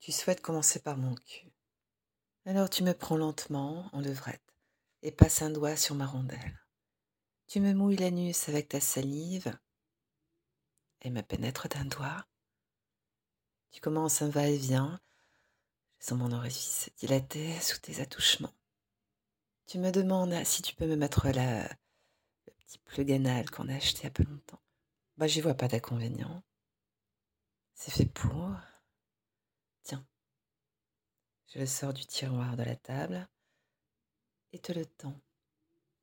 Tu souhaites commencer par mon cul. Alors tu me prends lentement en levrette et passes un doigt sur ma rondelle. Tu me mouilles l'anus avec ta salive et me pénètres d'un doigt. Tu commences un va-et-vient. Je sens mon orifice dilaté sous tes attouchements. Tu me demandes si tu peux me mettre la, le petit plug anal qu'on a acheté il y a peu longtemps. Bah, j'y vois pas d'inconvénient. C'est fait pour. Je le sors du tiroir de la table et te le tends.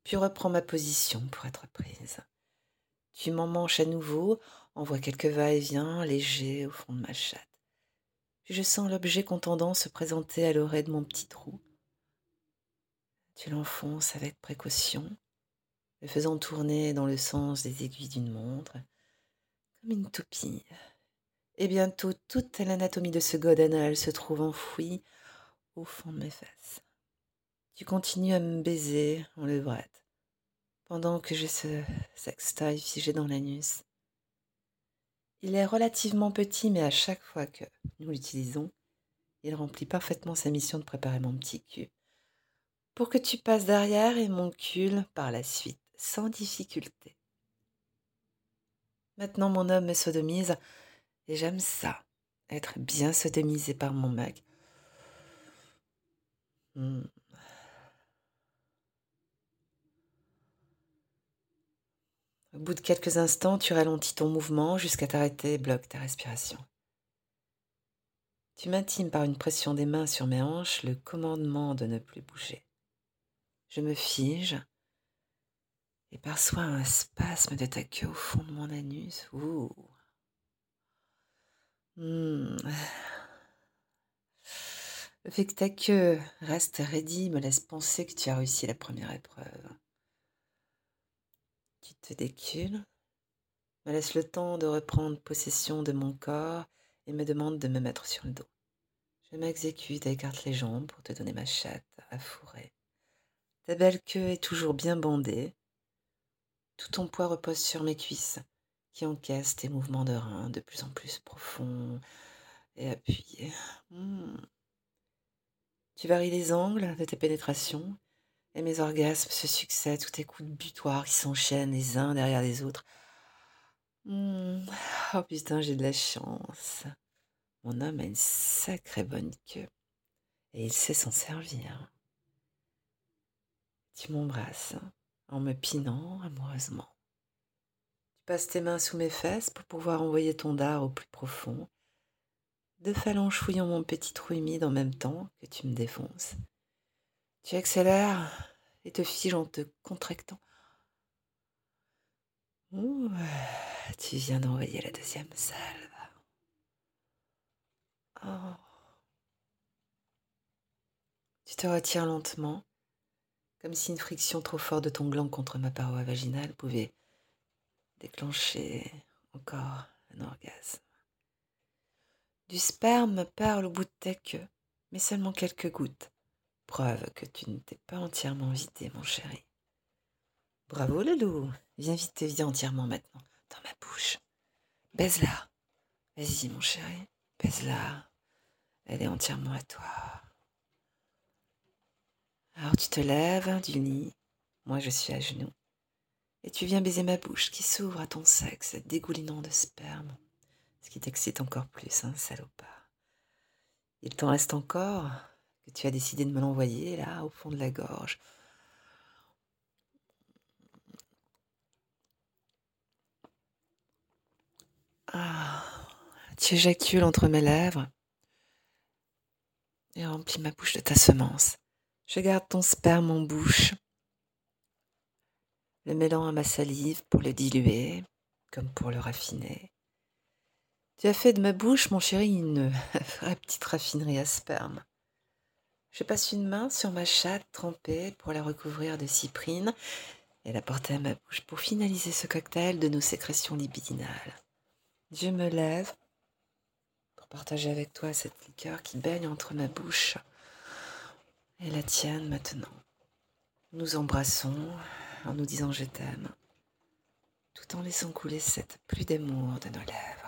Puis reprends ma position pour être prise. Tu m'en manches à nouveau, envoie quelques va-et-vient légers au fond de ma chatte. Puis je sens l'objet contendant se présenter à l'oreille de mon petit trou. Tu l'enfonces avec précaution, le faisant tourner dans le sens des aiguilles d'une montre, comme une toupie. Et bientôt toute l'anatomie de ce god anal se trouve enfouie au fond de mes fesses. Tu continues à me baiser en levrette, pendant que j'ai ce sextoy figé dans l'anus. Il est relativement petit, mais à chaque fois que nous l'utilisons, il remplit parfaitement sa mission de préparer mon petit cul, pour que tu passes derrière et mon cul par la suite, sans difficulté. Maintenant mon homme me sodomise, et j'aime ça, être bien sodomisé par mon mec. Hmm. Au bout de quelques instants, tu ralentis ton mouvement jusqu'à t'arrêter et bloques ta respiration. Tu m'intimes par une pression des mains sur mes hanches le commandement de ne plus bouger. Je me fige et perçois un spasme de ta queue au fond de mon anus. Hmm. Le fait que ta queue reste raidie me laisse penser que tu as réussi la première épreuve. Tu te décules, me laisse le temps de reprendre possession de mon corps et me demande de me mettre sur le dos. Je m'exécute et écarte les jambes pour te donner ma chatte à fourrer. Ta belle queue est toujours bien bandée. Tout ton poids repose sur mes cuisses, qui encaissent tes mouvements de reins de plus en plus profonds et appuyés. Hmm. Tu varies les angles de tes pénétrations, et mes orgasmes se succèdent sous tes coups de butoir qui s'enchaînent les uns derrière les autres. Hmm. Oh putain, j'ai de la chance. Mon homme a une sacrée bonne queue, et il sait s'en servir. Tu m'embrasses en me pinant amoureusement. Tu passes tes mains sous mes fesses pour pouvoir envoyer ton dard au plus profond, deux phalanges fouillant mon petit trou humide en même temps que tu me défonces. Tu accélères et te figes en te contractant. Tu viens d'envoyer la deuxième salve. Oh. Tu te retires lentement comme si une friction trop forte de ton gland contre ma paroi vaginale pouvait déclencher encore un orgasme. Du sperme parle au bout de ta queue, mais seulement quelques gouttes, preuve que tu ne t'es pas entièrement vidé, mon chéri. Bravo, Loulou. Viens vite te vider entièrement maintenant, dans ma bouche. Baise-la. Vas-y, mon chéri, baise-la. Elle est entièrement à toi. Alors tu te lèves du lit, moi je suis à genoux, et tu viens baiser ma bouche qui s'ouvre à ton sexe dégoulinant de sperme, ce qui t'excite encore plus, hein, salopard. Il t'en reste encore que tu as décidé de me l'envoyer là au fond de la gorge. Ah, tu éjacules entre mes lèvres et remplis ma bouche de ta semence. Je garde ton sperme en bouche, le mêlant à ma salive pour le diluer, comme pour le raffiner. Tu as fait de ma bouche, mon chéri, une vraie petite raffinerie à sperme. Je passe une main sur ma chatte trempée pour la recouvrir de cyprine et la porter à ma bouche pour finaliser ce cocktail de nos sécrétions libidinales. Je me lève pour partager avec toi cette liqueur qui baigne entre ma bouche et la tienne maintenant. Nous embrassons en nous disant je t'aime, tout en laissant couler cette pluie d'amour de nos lèvres.